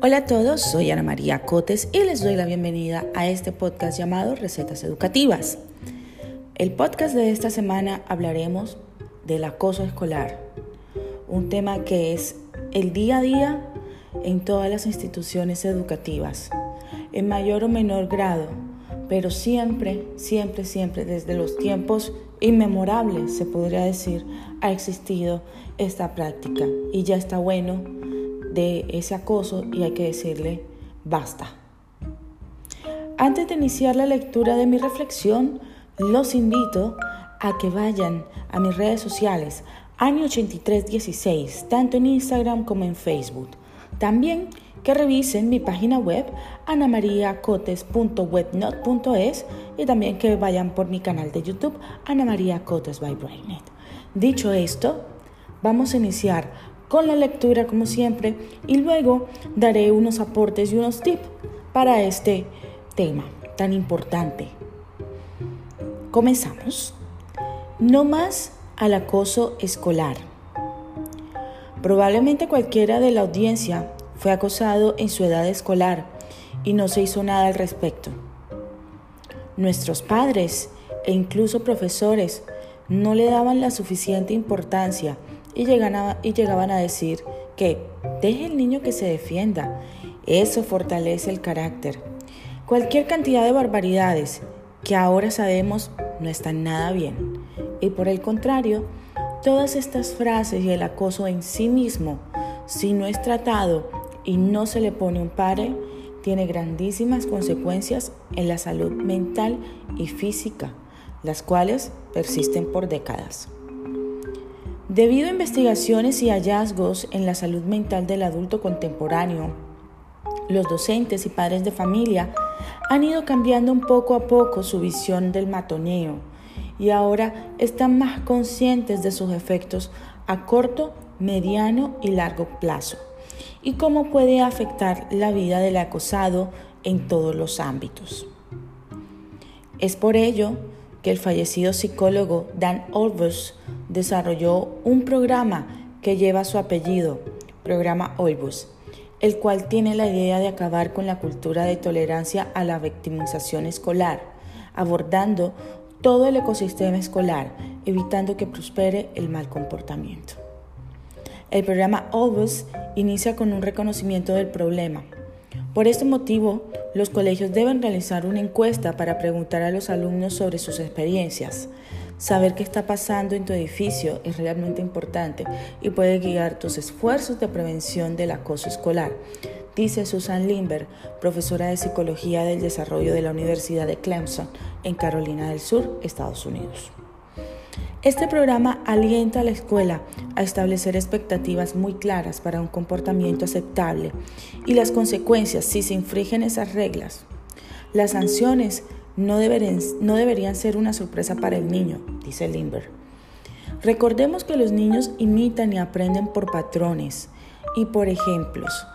Hola a todos, soy Ana María Cotes y les doy la bienvenida a este podcast llamado Recetas Educativas. El podcast de esta semana hablaremos del acoso escolar, un tema que es el día a día en todas las instituciones educativas, en mayor o menor grado, pero siempre, siempre, siempre, desde los tiempos inmemorables, se podría decir, ha existido esta práctica y ya está bueno ese acoso y hay que decirle basta. Antes de iniciar la lectura de mi reflexión, los invito a que vayan a mis redes sociales, Ani8316, tanto en Instagram como en Facebook. También que revisen mi página web anamariacotes.webnot.es y también que vayan por mi canal de YouTube Ana María Cotes by Brainet. Dicho esto, vamos a iniciar con la lectura como siempre y luego daré unos aportes y unos tips para este tema tan importante. Comenzamos. No más al acoso escolar. Probablemente cualquiera de la audiencia fue acosado en su edad escolar y no se hizo nada al respecto. Nuestros padres e incluso profesores no le daban la suficiente importancia y, llegaban a decir que deje el niño que se defienda, eso fortalece el carácter. Cualquier cantidad de barbaridades que ahora sabemos no están nada bien. Y por el contrario, todas estas frases y el acoso en sí mismo, si no es tratado y no se le pone un pare, tiene grandísimas consecuencias en la salud mental y física, las cuales persisten por décadas. Debido a investigaciones y hallazgos en la salud mental del adulto contemporáneo, los docentes y padres de familia han ido cambiando un poco a poco su visión del matoneo y ahora están más conscientes de sus efectos a corto, mediano y largo plazo y cómo puede afectar la vida del acosado en todos los ámbitos. Es por ello que el fallecido psicólogo Dan Olbus desarrolló un programa que lleva su apellido, programa Olbus, el cual tiene la idea de acabar con la cultura de tolerancia a la victimización escolar, abordando todo el ecosistema escolar, evitando que prospere el mal comportamiento. El programa Olbus inicia con un reconocimiento del problema, por este motivo, los colegios deben realizar una encuesta para preguntar a los alumnos sobre sus experiencias. Saber qué está pasando en tu edificio es realmente importante y puede guiar tus esfuerzos de prevención del acoso escolar, dice Susan Lindberg, profesora de Psicología del Desarrollo de la Universidad de Clemson, en Carolina del Sur, Estados Unidos. Este programa alienta a la escuela a establecer expectativas muy claras para un comportamiento aceptable y las consecuencias si se infringen esas reglas. Las sanciones no deberían, no deberían ser una sorpresa para el niño, dice Lindbergh. Recordemos que los niños imitan y aprenden por patrones y por ejemplos.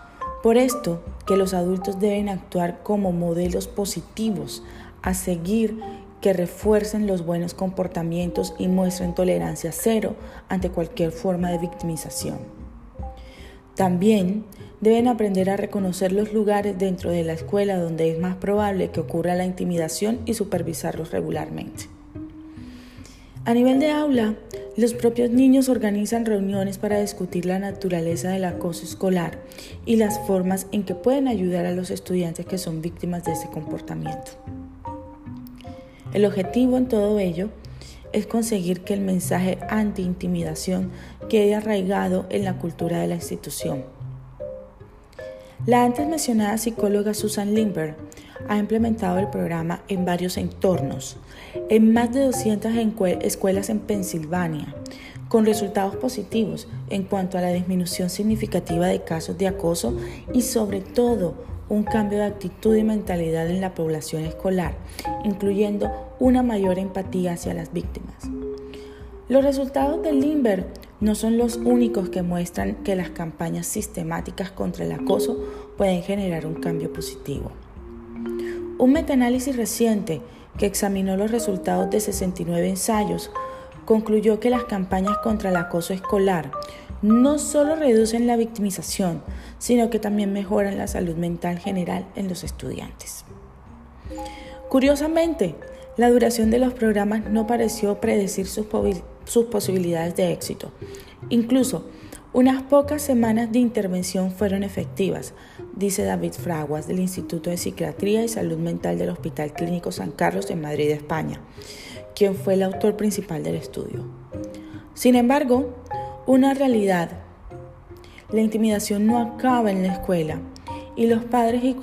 Por esto que los adultos deben actuar como modelos positivos a seguir que refuercen los buenos comportamientos y muestren tolerancia cero ante cualquier forma de victimización. También deben aprender a reconocer los lugares dentro de la escuela donde es más probable que ocurra la intimidación y supervisarlos regularmente. A nivel de aula, los propios niños organizan reuniones para discutir la naturaleza del acoso escolar y las formas en que pueden ayudar a los estudiantes que son víctimas de ese comportamiento. El objetivo en todo ello es conseguir que el mensaje anti-intimidación quede arraigado en la cultura de la institución. La antes mencionada psicóloga Susan Lindbergh ha implementado el programa en varios entornos, en más de 200 escuelas en Pensilvania, con resultados positivos en cuanto a la disminución significativa de casos de acoso y sobre todo un cambio de actitud y mentalidad en la población escolar, incluyendo una mayor empatía hacia las víctimas. Los resultados del Limber no son los únicos que muestran que las campañas sistemáticas contra el acoso pueden generar un cambio positivo. Un metaanálisis reciente que examinó los resultados de 69 ensayos concluyó que las campañas contra el acoso escolar no solo reducen la victimización, sino que también mejoran la salud mental general en los estudiantes. Curiosamente, la duración de los programas no pareció predecir sus, posibilidades de éxito. Incluso, unas pocas semanas de intervención fueron efectivas, dice David Fraguas del Instituto de Psiquiatría y Salud Mental del Hospital Clínico San Carlos en Madrid, España, quien fue el autor principal del estudio. Sin embargo, una realidad, la intimidación no acaba en la escuela y los padres y,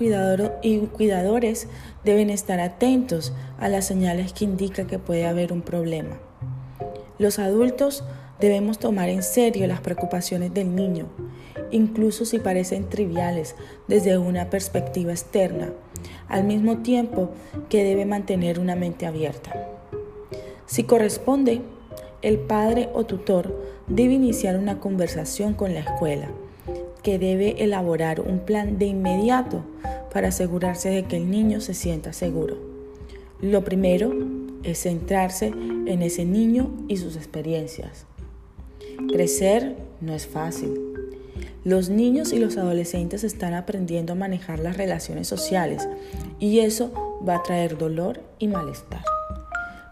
y cuidadores deben estar atentos a las señales que indican que puede haber un problema. Los adultos debemos tomar en serio las preocupaciones del niño, incluso si parecen triviales desde una perspectiva externa, al mismo tiempo que debe mantener una mente abierta. Si corresponde, el padre o tutor debe iniciar una conversación con la escuela, que debe elaborar un plan de inmediato para asegurarse de que el niño se sienta seguro. Lo primero es centrarse en ese niño y sus experiencias. Crecer no es fácil. Los niños y los adolescentes están aprendiendo a manejar las relaciones sociales y eso va a traer dolor y malestar.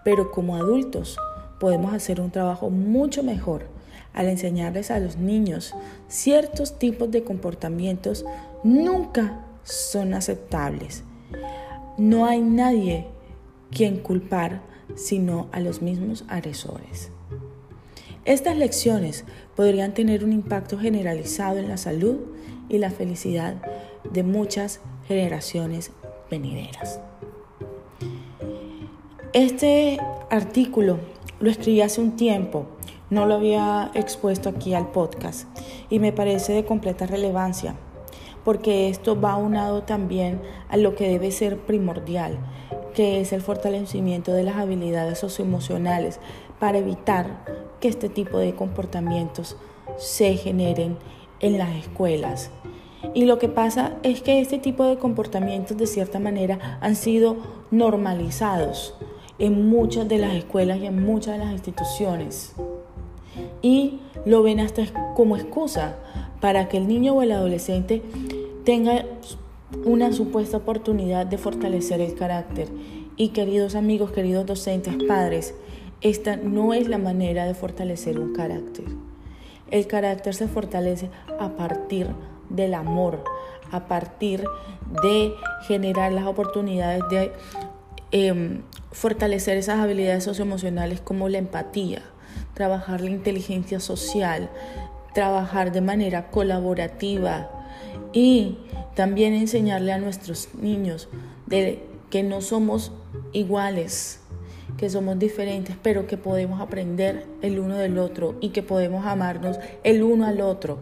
Pero como adultos podemos hacer un trabajo mucho mejor al enseñarles a los niños ciertos tipos de comportamientos nunca son aceptables. No hay nadie quien culpar sino a los mismos agresores. Estas lecciones podrían tener un impacto generalizado en la salud y la felicidad de muchas generaciones venideras. Este artículo lo escribí hace un tiempo, no lo había expuesto aquí al podcast y me parece de completa relevancia porque esto va unado también a lo que debe ser primordial, que es el fortalecimiento de las habilidades socioemocionales para evitar que este tipo de comportamientos se generen en las escuelas. Y lo que pasa es que este tipo de comportamientos de cierta manera han sido normalizados en muchas de las escuelas y en muchas de las instituciones. Y lo ven hasta como excusa para que el niño o el adolescente tenga una supuesta oportunidad de fortalecer el carácter. Y queridos amigos, queridos docentes, padres, esta no es la manera de fortalecer un carácter. El carácter se fortalece a partir del amor, a partir de generar las oportunidades de Em, fortalecer esas habilidades socioemocionales como la empatía, trabajar la inteligencia social, trabajar de manera colaborativa y también enseñarle a nuestros niños de que no somos iguales, que somos diferentes, pero que podemos aprender el uno del otro y que podemos amarnos el uno al otro,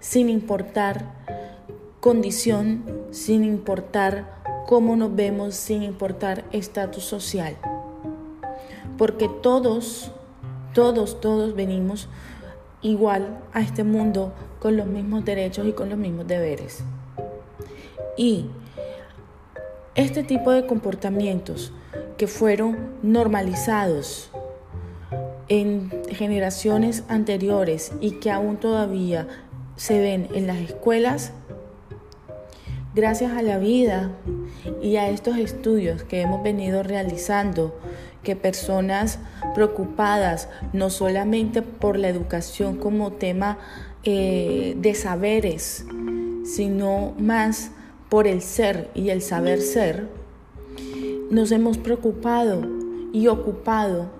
sin importar condición, sin importar cómo nos vemos sin importar estatus social. Porque todos, todos, todos venimos igual a este mundo con los mismos derechos y con los mismos deberes. Y este tipo de comportamientos que fueron normalizados en generaciones anteriores y que aún todavía se ven en las escuelas, gracias a la vida y a estos estudios que hemos venido realizando, que personas preocupadas no solamente por la educación como tema eh, de saberes, sino más por el ser y el saber ser, nos hemos preocupado y ocupado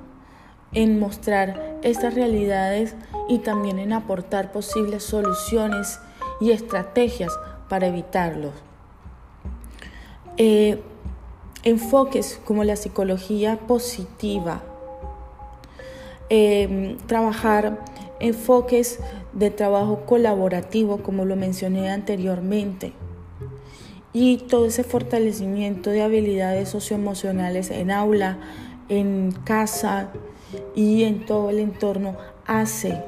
en mostrar estas realidades y también en aportar posibles soluciones y estrategias para evitarlos. Eh, enfoques como la psicología positiva, eh, trabajar enfoques de trabajo colaborativo como lo mencioné anteriormente y todo ese fortalecimiento de habilidades socioemocionales en aula, en casa y en todo el entorno hace,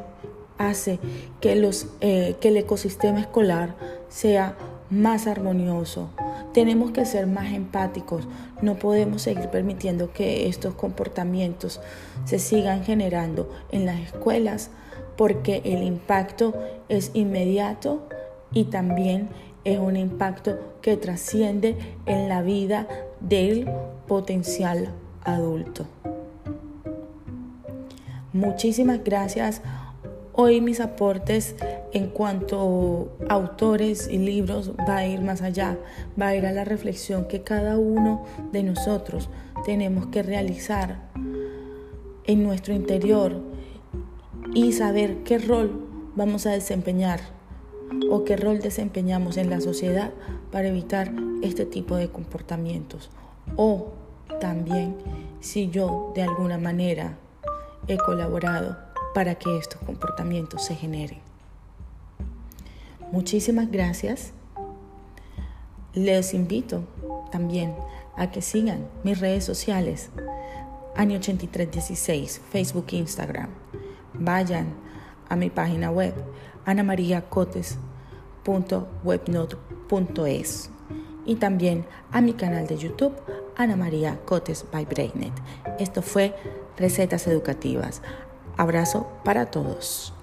hace que, los, eh, que el ecosistema escolar sea más armonioso, tenemos que ser más empáticos. No podemos seguir permitiendo que estos comportamientos se sigan generando en las escuelas porque el impacto es inmediato y también es un impacto que trasciende en la vida del potencial adulto. Muchísimas gracias. Hoy mis aportes en cuanto a autores y libros va a ir más allá, va a ir a la reflexión que cada uno de nosotros tenemos que realizar en nuestro interior y saber qué rol vamos a desempeñar o qué rol desempeñamos en la sociedad para evitar este tipo de comportamientos. O también si yo de alguna manera he colaborado para que estos comportamientos se generen. Muchísimas gracias. Les invito también a que sigan mis redes sociales, Año 8316, Facebook e Instagram. Vayan a mi página web, anamariacotes.webnote.es y también a mi canal de YouTube, Ana María Cotes by Brainet. Esto fue Recetas Educativas. Abrazo para todos.